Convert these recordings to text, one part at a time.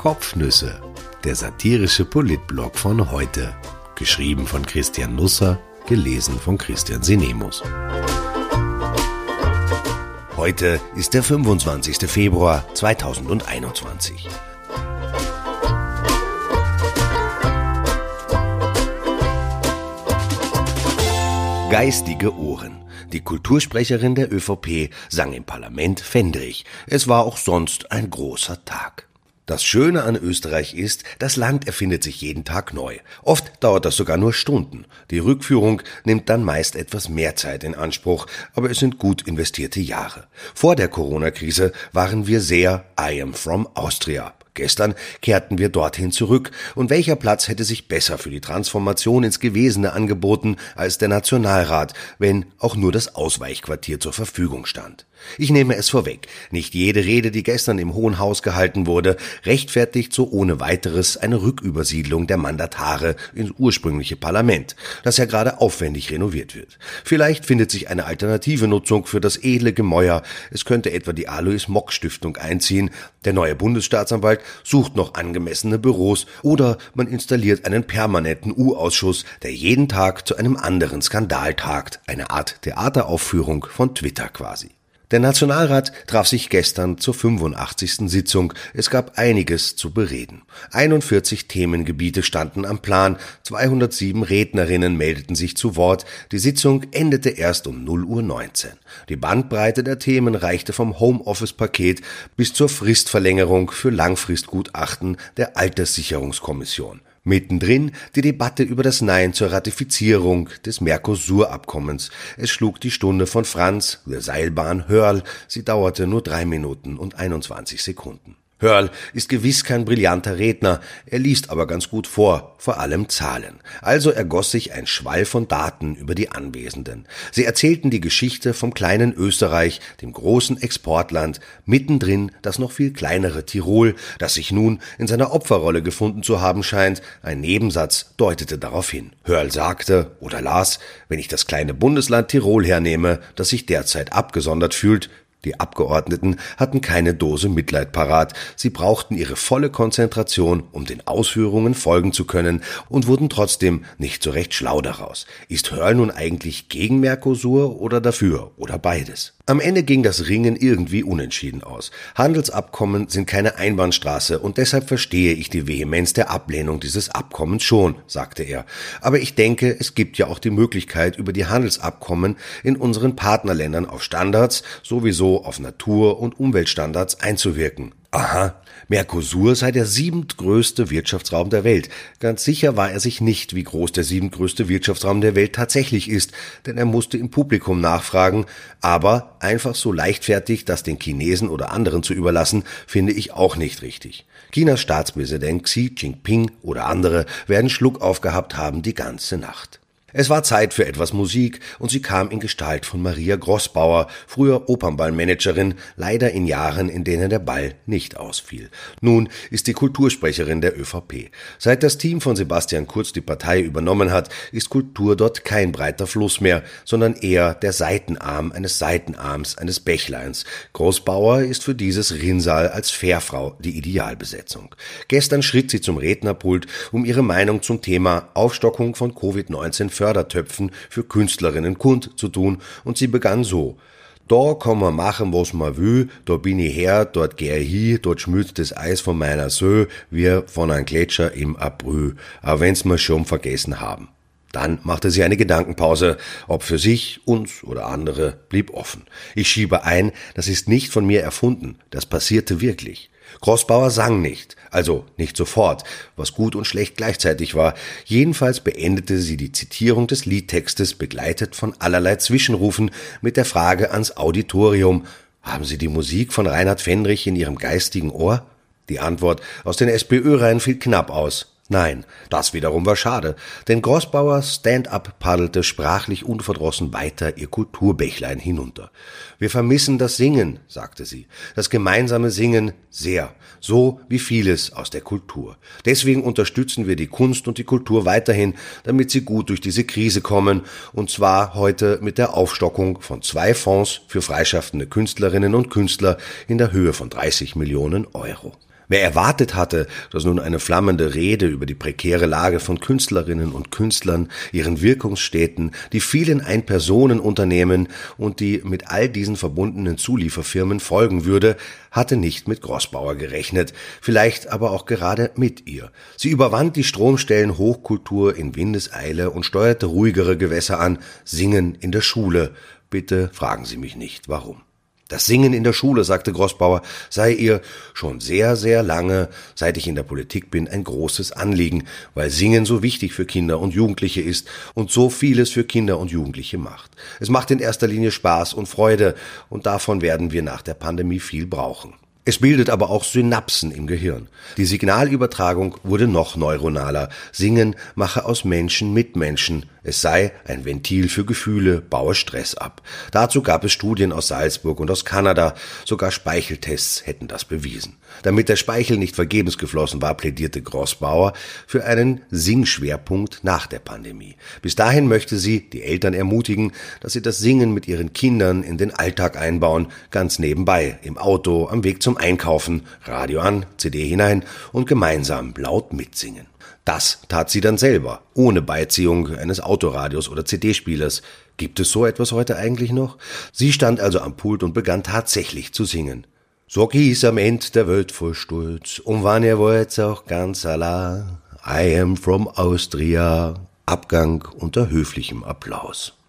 Kopfnüsse, der satirische Politblog von heute. Geschrieben von Christian Nusser, gelesen von Christian Sinemus. Heute ist der 25. Februar 2021. Geistige Ohren. Die Kultursprecherin der ÖVP sang im Parlament Fendrich. Es war auch sonst ein großer Tag. Das Schöne an Österreich ist, das Land erfindet sich jeden Tag neu. Oft dauert das sogar nur Stunden. Die Rückführung nimmt dann meist etwas mehr Zeit in Anspruch, aber es sind gut investierte Jahre. Vor der Corona-Krise waren wir sehr I am from Austria. Gestern kehrten wir dorthin zurück, und welcher Platz hätte sich besser für die Transformation ins Gewesene angeboten als der Nationalrat, wenn auch nur das Ausweichquartier zur Verfügung stand. Ich nehme es vorweg, nicht jede Rede, die gestern im Hohen Haus gehalten wurde, rechtfertigt so ohne weiteres eine Rückübersiedlung der Mandatare ins ursprüngliche Parlament, das ja gerade aufwendig renoviert wird. Vielleicht findet sich eine alternative Nutzung für das edle Gemäuer, es könnte etwa die Alois Mock Stiftung einziehen, der neue Bundesstaatsanwalt sucht noch angemessene Büros oder man installiert einen permanenten U-Ausschuss, der jeden Tag zu einem anderen Skandal tagt, eine Art Theateraufführung von Twitter quasi. Der Nationalrat traf sich gestern zur 85. Sitzung. Es gab einiges zu bereden. 41 Themengebiete standen am Plan, 207 Rednerinnen meldeten sich zu Wort. Die Sitzung endete erst um 0 Uhr 19. Die Bandbreite der Themen reichte vom Homeoffice-Paket bis zur Fristverlängerung für Langfristgutachten der Alterssicherungskommission. Mittendrin die Debatte über das Nein zur Ratifizierung des Mercosur-Abkommens. Es schlug die Stunde von Franz, der Seilbahn Hörl. Sie dauerte nur drei Minuten und 21 Sekunden. Hörl ist gewiss kein brillanter Redner, er liest aber ganz gut vor, vor allem Zahlen. Also ergoss sich ein Schwall von Daten über die Anwesenden. Sie erzählten die Geschichte vom kleinen Österreich, dem großen Exportland, mittendrin das noch viel kleinere Tirol, das sich nun in seiner Opferrolle gefunden zu haben scheint. Ein Nebensatz deutete darauf hin. Hörl sagte oder las, wenn ich das kleine Bundesland Tirol hernehme, das sich derzeit abgesondert fühlt, die Abgeordneten hatten keine Dose Mitleid parat, sie brauchten ihre volle Konzentration, um den Ausführungen folgen zu können und wurden trotzdem nicht so recht schlau daraus. Ist Hörl nun eigentlich gegen Mercosur oder dafür oder beides? Am Ende ging das Ringen irgendwie unentschieden aus. Handelsabkommen sind keine Einbahnstraße und deshalb verstehe ich die Vehemenz der Ablehnung dieses Abkommens schon, sagte er. Aber ich denke, es gibt ja auch die Möglichkeit, über die Handelsabkommen in unseren Partnerländern auf Standards sowieso auf Natur- und Umweltstandards einzuwirken. Aha, Mercosur sei der siebentgrößte Wirtschaftsraum der Welt. Ganz sicher war er sich nicht, wie groß der siebentgrößte Wirtschaftsraum der Welt tatsächlich ist, denn er musste im Publikum nachfragen. Aber einfach so leichtfertig das den Chinesen oder anderen zu überlassen, finde ich auch nicht richtig. Chinas Staatspräsident Xi Jinping oder andere werden Schluck aufgehabt haben die ganze Nacht. Es war Zeit für etwas Musik und sie kam in Gestalt von Maria Grossbauer, früher Opernballmanagerin, leider in Jahren, in denen der Ball nicht ausfiel. Nun ist die Kultursprecherin der ÖVP. Seit das Team von Sebastian Kurz die Partei übernommen hat, ist Kultur dort kein breiter Fluss mehr, sondern eher der Seitenarm eines Seitenarms eines Bächleins. Grossbauer ist für dieses Rinnsal als Fährfrau die Idealbesetzung. Gestern schritt sie zum Rednerpult, um ihre Meinung zum Thema Aufstockung von Covid-19 Fördertöpfen für Künstlerinnen kund zu tun und sie begann so. Da kann man machen, was man will, da bin ich her, dort geh ich hin, dort schmilzt das Eis von meiner Sö, wie von einem Gletscher im April, auch wenn's wir schon vergessen haben. Dann machte sie eine Gedankenpause, ob für sich, uns oder andere, blieb offen. Ich schiebe ein, das ist nicht von mir erfunden, das passierte wirklich. Grossbauer sang nicht, also nicht sofort, was gut und schlecht gleichzeitig war. Jedenfalls beendete sie die Zitierung des Liedtextes begleitet von allerlei Zwischenrufen mit der Frage ans Auditorium, haben Sie die Musik von Reinhard Fendrich in Ihrem geistigen Ohr? Die Antwort aus den SPÖ-Reihen fiel knapp aus. Nein, das wiederum war schade, denn Grossbauer Stand-up paddelte sprachlich unverdrossen weiter ihr Kulturbächlein hinunter. Wir vermissen das Singen, sagte sie, das gemeinsame Singen sehr, so wie vieles aus der Kultur. Deswegen unterstützen wir die Kunst und die Kultur weiterhin, damit sie gut durch diese Krise kommen, und zwar heute mit der Aufstockung von zwei Fonds für freischaffende Künstlerinnen und Künstler in der Höhe von 30 Millionen Euro. Wer erwartet hatte, dass nun eine flammende Rede über die prekäre Lage von Künstlerinnen und Künstlern, ihren Wirkungsstätten, die vielen Ein-Personen-Unternehmen und die mit all diesen verbundenen Zulieferfirmen folgen würde, hatte nicht mit Grossbauer gerechnet, vielleicht aber auch gerade mit ihr. Sie überwand die Stromstellen Hochkultur in Windeseile und steuerte ruhigere Gewässer an, Singen in der Schule. Bitte fragen Sie mich nicht, warum. Das Singen in der Schule, sagte Grossbauer, sei ihr schon sehr, sehr lange, seit ich in der Politik bin, ein großes Anliegen, weil Singen so wichtig für Kinder und Jugendliche ist und so vieles für Kinder und Jugendliche macht. Es macht in erster Linie Spaß und Freude und davon werden wir nach der Pandemie viel brauchen. Es bildet aber auch Synapsen im Gehirn. Die Signalübertragung wurde noch neuronaler. Singen mache aus Menschen Mitmenschen. Es sei ein Ventil für Gefühle, baue Stress ab. Dazu gab es Studien aus Salzburg und aus Kanada. Sogar Speicheltests hätten das bewiesen. Damit der Speichel nicht vergebens geflossen war, plädierte Grossbauer für einen Singschwerpunkt nach der Pandemie. Bis dahin möchte sie die Eltern ermutigen, dass sie das Singen mit ihren Kindern in den Alltag einbauen, ganz nebenbei, im Auto, am Weg zum Einkaufen, Radio an, CD hinein und gemeinsam laut mitsingen. Das tat sie dann selber, ohne Beiziehung eines Autoradios oder CD-Spielers. Gibt es so etwas heute eigentlich noch? Sie stand also am Pult und begann tatsächlich zu singen. So gieß am End der Welt voll Stolz, und wann ihr wollt auch ganz allein. I am from Austria. Abgang unter höflichem Applaus.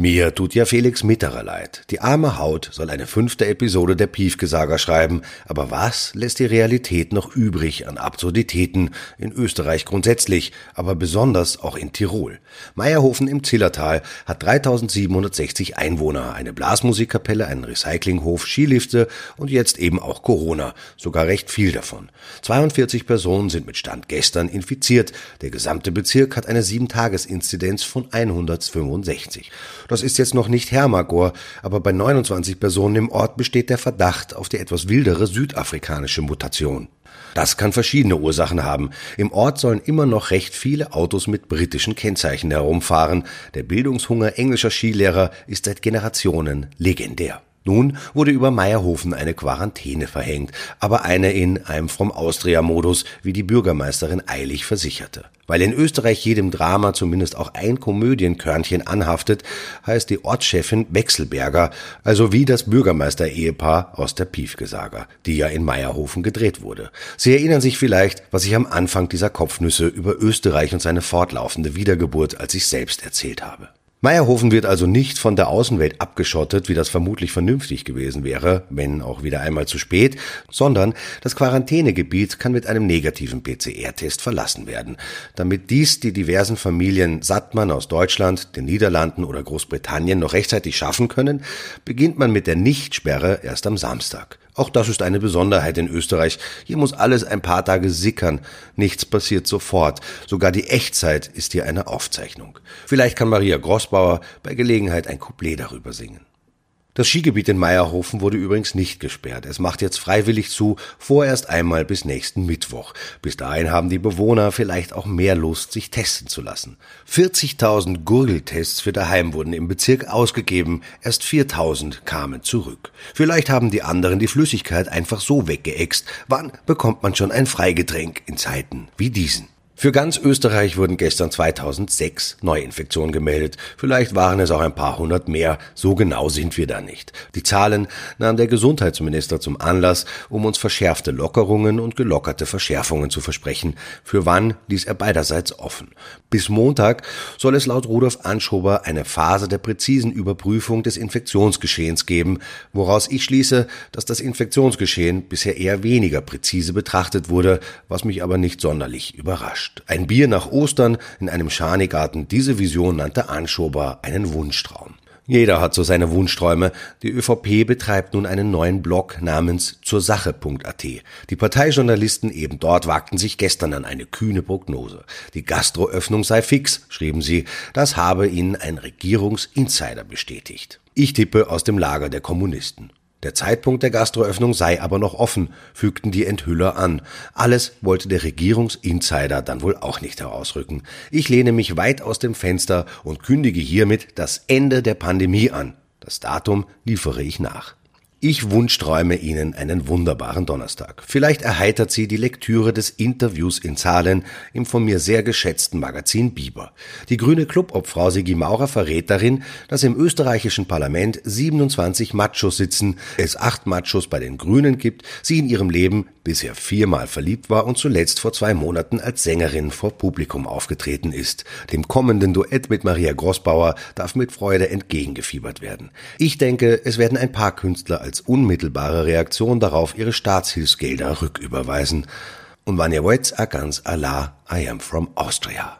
Mir tut ja Felix Mitterer leid. Die arme Haut soll eine fünfte Episode der Piefgesager schreiben, aber was lässt die Realität noch übrig an Absurditäten in Österreich grundsätzlich, aber besonders auch in Tirol? Meierhofen im Zillertal hat 3760 Einwohner, eine Blasmusikkapelle, einen Recyclinghof, Skilifte und jetzt eben auch Corona, sogar recht viel davon. 42 Personen sind mit Stand gestern infiziert. Der gesamte Bezirk hat eine 7-Tages-Inzidenz von 165. Das ist jetzt noch nicht Hermagor, aber bei 29 Personen im Ort besteht der Verdacht auf die etwas wildere südafrikanische Mutation. Das kann verschiedene Ursachen haben. Im Ort sollen immer noch recht viele Autos mit britischen Kennzeichen herumfahren. Der Bildungshunger englischer Skilehrer ist seit Generationen legendär. Nun wurde über Meierhofen eine Quarantäne verhängt, aber eine in einem vom Austria-Modus, wie die Bürgermeisterin eilig versicherte. Weil in Österreich jedem Drama zumindest auch ein Komödienkörnchen anhaftet, heißt die Ortschefin Wechselberger, also wie das Bürgermeister-Ehepaar aus der Piefgesager, die ja in Meierhofen gedreht wurde. Sie erinnern sich vielleicht, was ich am Anfang dieser Kopfnüsse über Österreich und seine fortlaufende Wiedergeburt als ich selbst erzählt habe. Meierhofen wird also nicht von der Außenwelt abgeschottet, wie das vermutlich vernünftig gewesen wäre, wenn auch wieder einmal zu spät, sondern das Quarantänegebiet kann mit einem negativen PCR-Test verlassen werden. Damit dies die diversen Familien Sattmann aus Deutschland, den Niederlanden oder Großbritannien noch rechtzeitig schaffen können, beginnt man mit der Nichtsperre erst am Samstag. Auch das ist eine Besonderheit in Österreich. Hier muss alles ein paar Tage sickern. Nichts passiert sofort. Sogar die Echtzeit ist hier eine Aufzeichnung. Vielleicht kann Maria Grossbauer bei Gelegenheit ein Couplet darüber singen. Das Skigebiet in Meierhofen wurde übrigens nicht gesperrt. Es macht jetzt freiwillig zu, vorerst einmal bis nächsten Mittwoch. Bis dahin haben die Bewohner vielleicht auch mehr Lust, sich testen zu lassen. 40.000 Gurgeltests für daheim wurden im Bezirk ausgegeben. Erst 4.000 kamen zurück. Vielleicht haben die anderen die Flüssigkeit einfach so weggeext. Wann bekommt man schon ein Freigetränk in Zeiten wie diesen? Für ganz Österreich wurden gestern 2006 Neuinfektionen gemeldet. Vielleicht waren es auch ein paar hundert mehr. So genau sind wir da nicht. Die Zahlen nahm der Gesundheitsminister zum Anlass, um uns verschärfte Lockerungen und gelockerte Verschärfungen zu versprechen. Für wann ließ er beiderseits offen. Bis Montag soll es laut Rudolf Anschober eine Phase der präzisen Überprüfung des Infektionsgeschehens geben, woraus ich schließe, dass das Infektionsgeschehen bisher eher weniger präzise betrachtet wurde, was mich aber nicht sonderlich überrascht überrascht. Ein Bier nach Ostern in einem Schanigarten, diese Vision nannte Anschober einen Wunschtraum. Jeder hat so seine Wunschträume. Die ÖVP betreibt nun einen neuen Blog namens zursache.at. Die Parteijournalisten eben dort wagten sich gestern an eine kühne Prognose. Die Gastroöffnung sei fix, schrieben sie. Das habe ihnen ein Regierungsinsider bestätigt. Ich tippe aus dem Lager der Kommunisten. Der Zeitpunkt der Gastroöffnung sei aber noch offen, fügten die Enthüller an. Alles wollte der Regierungsinsider dann wohl auch nicht herausrücken. Ich lehne mich weit aus dem Fenster und kündige hiermit das Ende der Pandemie an. Das Datum liefere ich nach. Ich wunschträume Ihnen einen wunderbaren Donnerstag. Vielleicht erheitert Sie die Lektüre des Interviews in Zahlen im von mir sehr geschätzten Magazin Biber. Die grüne Clubobfrau Sigi Maurer verrät darin, dass im österreichischen Parlament 27 Machos sitzen, es acht Machos bei den Grünen gibt, sie in ihrem Leben bisher viermal verliebt war und zuletzt vor zwei Monaten als Sängerin vor Publikum aufgetreten ist. Dem kommenden Duett mit Maria Grossbauer darf mit Freude entgegengefiebert werden. Ich denke, es werden ein paar Künstler als unmittelbare Reaktion darauf ihre Staatshilfsgelder rücküberweisen. Und wenn ihr wollt, a ganz Allah, I am from Austria.